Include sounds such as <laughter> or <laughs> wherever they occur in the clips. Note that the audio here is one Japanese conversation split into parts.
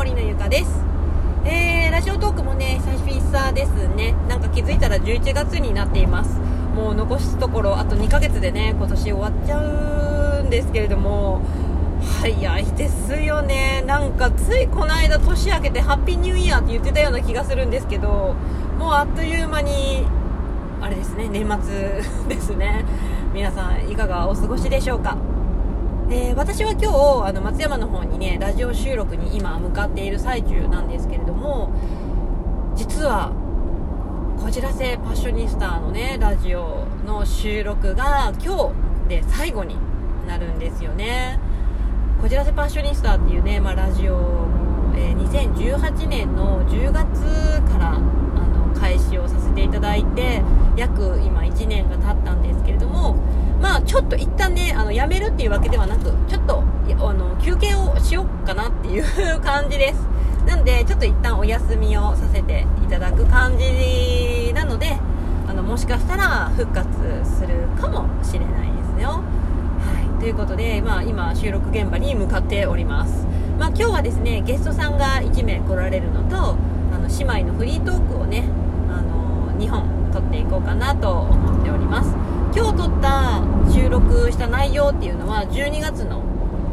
森のゆかです。えー、ラジオトークもね久々ですね。なんか気づいたら11月になっています。もう残すところあと2ヶ月でね今年終わっちゃうんですけれども。早いですよね。なんかついこの間年明けてハッピーニューイヤーって言ってたような気がするんですけど。もうあっという間にあれですね年末ですね。皆さんいかがお過ごしでしょうか？え、私は今日あの松山の方にねラジオ収録に今向かっている最中なんですけれども実はこじらせパッショニスタのねラジオの収録が今日で最後になるんですよね。こじらせパッショニスタっていうね、まあ、ラジオ、え、2018年の10月からあの開始をさせていただいて約今1年が経ったんですけれどもまあちょっと一旦ねあのやめるっていうわけではなくちょっとあの休憩をしようかなっていう感じです。なんでちょっと一旦お休みをさせていただく感じなのであのもしかしたら復活するかもしれないですよ。はい。ということで、まあ、今収録現場に向かっております。まあ、今日はですねゲストさんが1名来られるのとあの姉妹のフリートークをねあの2本撮っていこうかなと今日撮った収録した内容っていうのは12月の、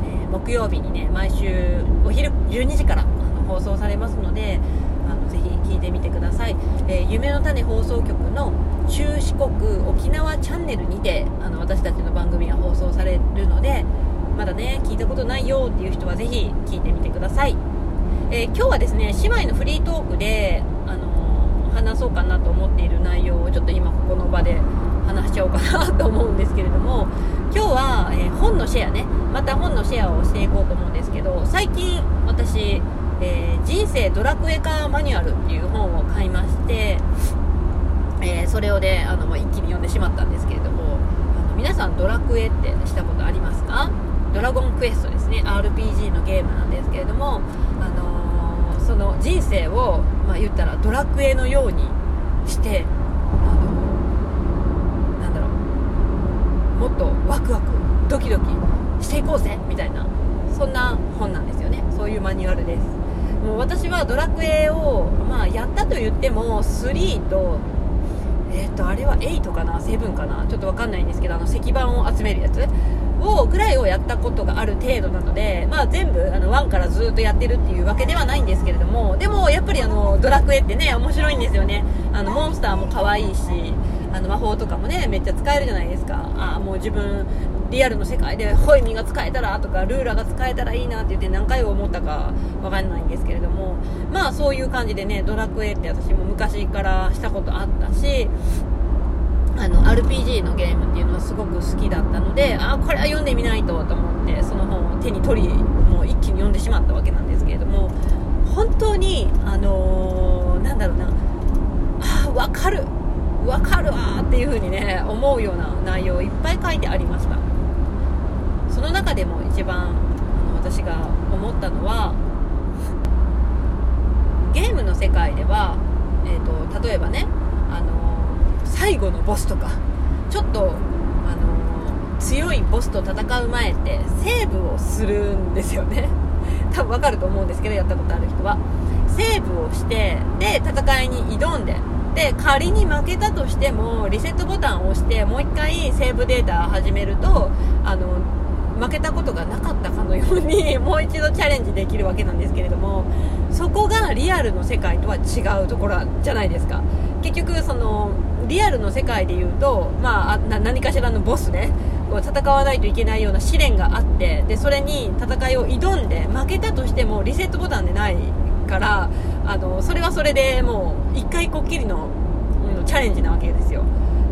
え、木曜日にね毎週お昼12時からあの放送されますのであのぜひ聞いてみてください、えー、夢の種放送局の中四国沖縄チャンネルにてあの私たちの番組が放送されるのでまだね聞いたことないよっていう人はぜひ聞いてみてください、えー、今日はですね姉妹のフリートークで、あの話そうかなと思っている内容をちょっと今ここの場で話しちゃおうかなと思うんですけれども今日は、えー、本のシェアね。また本のシェアをしていこうと思うんですけど最近私、えー、人生ドラクエ化マニュアルっていう本を買いまして、えー、それをねあの、まあ、一気に読んでしまったんですけれどもあの皆さんドラクエってしたことありますか？ドラゴンクエストですね。RPG のゲームなんですけれども、あのその人生を、まあ、言ったらドラクエのようにしてもっとワクワクドキドキしていこうぜみたいなそんな本なんですよね。そういうマニュアルです。もう私はドラクエを、まあ、やったと言っても3とえっ、ー、とあれは8かな7かなちょっと分かんないんですけどあの石板を集めるやつ。をぐらいをやったことがある程度なので、まあ、全部あの1からずっとやってるっていうわけではないんですけれどもでもやっぱりあのドラクエってね面白いんですよね。あのモンスターも可愛いしあの魔法とかもねめっちゃ使えるじゃないですか。あもう自分リアルの世界でホイミが使えたらとかルーラーが使えたらいいなって言って何回思ったかわかんないんですけれどもまあそういう感じでねドラクエって私も昔からしたことあったしあの RPG のゲームっていうのはすごく好きだったのであこれは読んでみないとと思ってその本を手に取りもう一気に読んでしまったわけなんですけれども本当にあのー、なんだろうな。あ分かる。分かるわっていう風にね思うような内容いっぱい書いてありました。その中でも一番あの私が思ったのはゲームの世界では、えーと、例えばね、あの最後のボスとかちょっと、あの強いボスと戦う前ってセーブをするんですよね。多分わかると思うんですけどやったことある人は。セーブをしてで戦いに挑んでで仮に負けたとしてもリセットボタンを押してもう1回セーブデータ始めるとあの負けたことがなかったかのようにもう一度チャレンジできるわけなんですけれどもそこがリアルの世界とは違うところじゃないですか。結局そのリアルの世界で言うと、まあ、何かしらのボスね戦わないといけないような試練があってでそれに戦いを挑んで負けたとしてもリセットボタンでないからあのそれはそれでもう1回こっきりの、うん、チャレンジなわけですよ。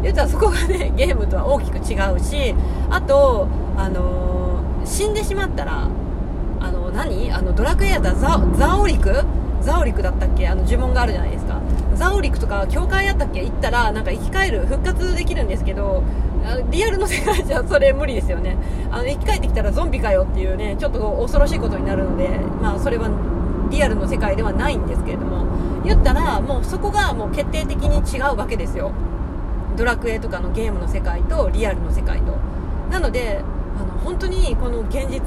言ったらそこがね <laughs> ゲームとは大きく違うしあと、あのー、死んでしまったら何？あのドラクエやったらザザオリク？ザオリクだったっけ？あの呪文があるじゃないですか。ザオリクとか教会やったっけ？行ったらなんか生き返る復活できるんですけどリアルの世界じゃそれ無理ですよね。あの生き返ってきたらゾンビかよっていうねちょっと恐ろしいことになるのでまあそれはリアルの世界ではないんですけれども。言ったらもうそこがもう決定的に違うわけですよ。ドラクエとかのゲームの世界とリアルの世界と。なのであの本当にこの現実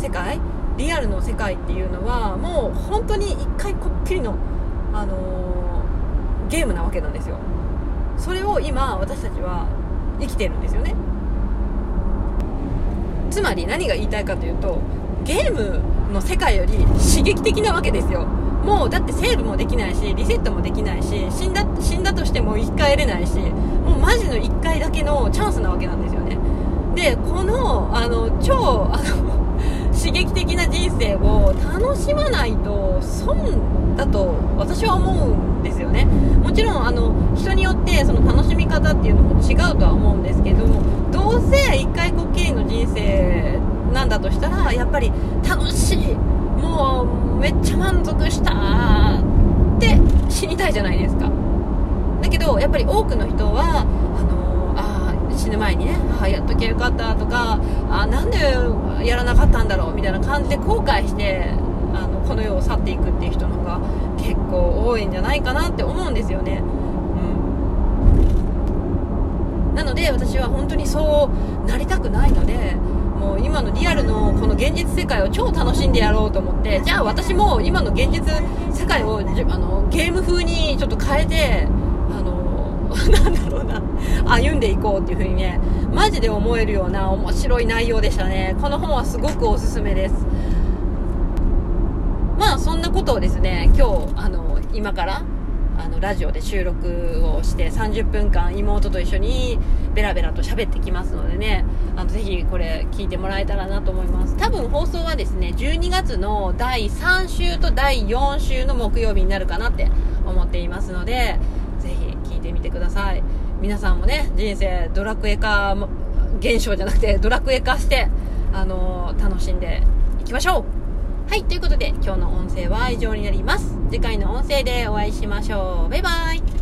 世界リアルの世界っていうのはもう本当に一回こっきりの、あのー、ゲームなわけなんですよ。それを今私たちは生きてるんですよね。つまり何が言いたいかというとゲームの世界より刺激的なわけですよ。もうだってセーブもできないしリセットもできないし死んだ死んだとしても生き返れないしもうマジの1回だけのチャンスなわけなんですよね。でこのあの超あの刺激的な人生を楽しまないと損だと私は思うんですよね。もちろんあの人によってその楽しみ方っていうのも違うとは思うんですけどもどうせ1回こっきりの人生なんだとしたらやっぱり楽しいもうめっちゃ満足したって死にたいじゃないですか。だけどやっぱり多くの人はぬ前にねあやっときゃよかったとかあなんでやらなかったんだろうみたいな感じで後悔してあのこの世を去っていくっていう人の方が結構多いんじゃないかなって思うんですよね、うん、なので私は本当にそうなりたくないのでもう今のリアルのこの現実世界を超楽しんでやろうと思ってじゃあ私も今の現実世界をあのゲーム風にちょっと変えてなんだろうな。歩んでいこうっていう風にねマジで思えるような面白い内容でしたね。この本はすごくおすすめです。まあそんなことをですね今日あの今からあのラジオで収録をして30分間妹と一緒にベラベラと喋ってきますのでねあのぜひこれ聞いてもらえたらなと思います。多分放送はですね12月の第3週と第4週の木曜日になるかなって思っていますのでてください皆さんもね人生ドラクエ化現象じゃなくてドラクエ化してあのー、楽しんでいきましょうはい、ということで今日の音声は以上になります。次回の音声でお会いしましょう。バイバイ